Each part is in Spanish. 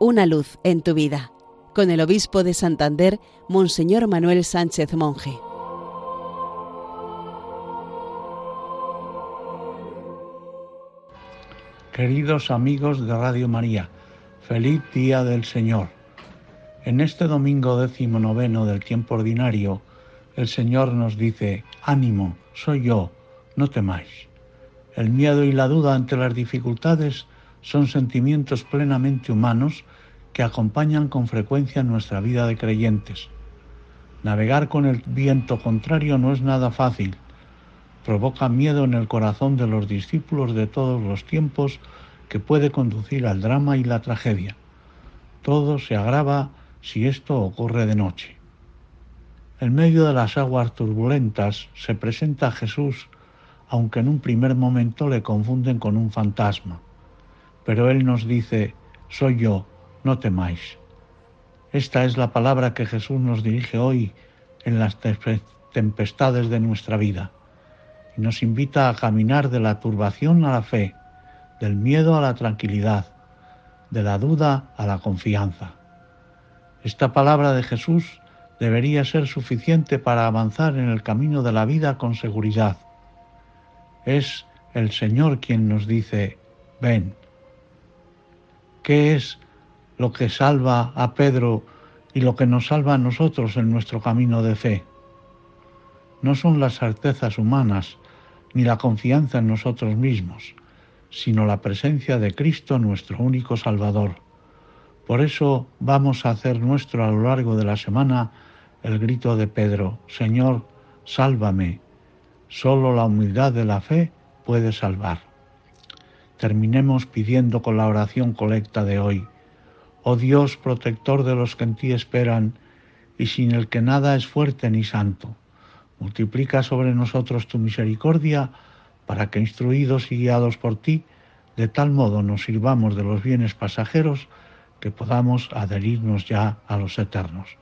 Una luz en tu vida, con el obispo de Santander, Monseñor Manuel Sánchez Monje. Queridos amigos de Radio María, feliz día del Señor. En este domingo décimo noveno del tiempo ordinario, el Señor nos dice, ánimo, soy yo, no temáis. El miedo y la duda ante las dificultades son sentimientos plenamente humanos que acompañan con frecuencia nuestra vida de creyentes. Navegar con el viento contrario no es nada fácil. Provoca miedo en el corazón de los discípulos de todos los tiempos que puede conducir al drama y la tragedia. Todo se agrava si esto ocurre de noche. En medio de las aguas turbulentas se presenta Jesús, aunque en un primer momento le confunden con un fantasma. Pero Él nos dice, soy yo, no temáis. Esta es la palabra que Jesús nos dirige hoy en las tempestades de nuestra vida y nos invita a caminar de la turbación a la fe, del miedo a la tranquilidad, de la duda a la confianza. Esta palabra de Jesús debería ser suficiente para avanzar en el camino de la vida con seguridad. Es el Señor quien nos dice, ven. ¿Qué es lo que salva a Pedro y lo que nos salva a nosotros en nuestro camino de fe? No son las certezas humanas ni la confianza en nosotros mismos, sino la presencia de Cristo nuestro único Salvador. Por eso vamos a hacer nuestro a lo largo de la semana el grito de Pedro, Señor, sálvame. Solo la humildad de la fe puede salvar. Terminemos pidiendo con la oración colecta de hoy. Oh Dios, protector de los que en ti esperan, y sin el que nada es fuerte ni santo, multiplica sobre nosotros tu misericordia, para que instruidos y guiados por ti, de tal modo nos sirvamos de los bienes pasajeros que podamos adherirnos ya a los eternos.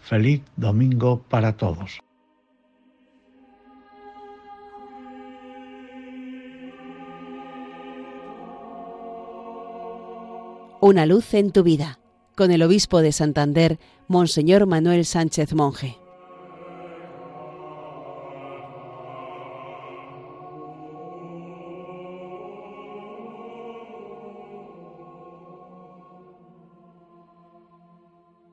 Feliz domingo para todos. Una luz en tu vida, con el obispo de Santander, Monseñor Manuel Sánchez Monje.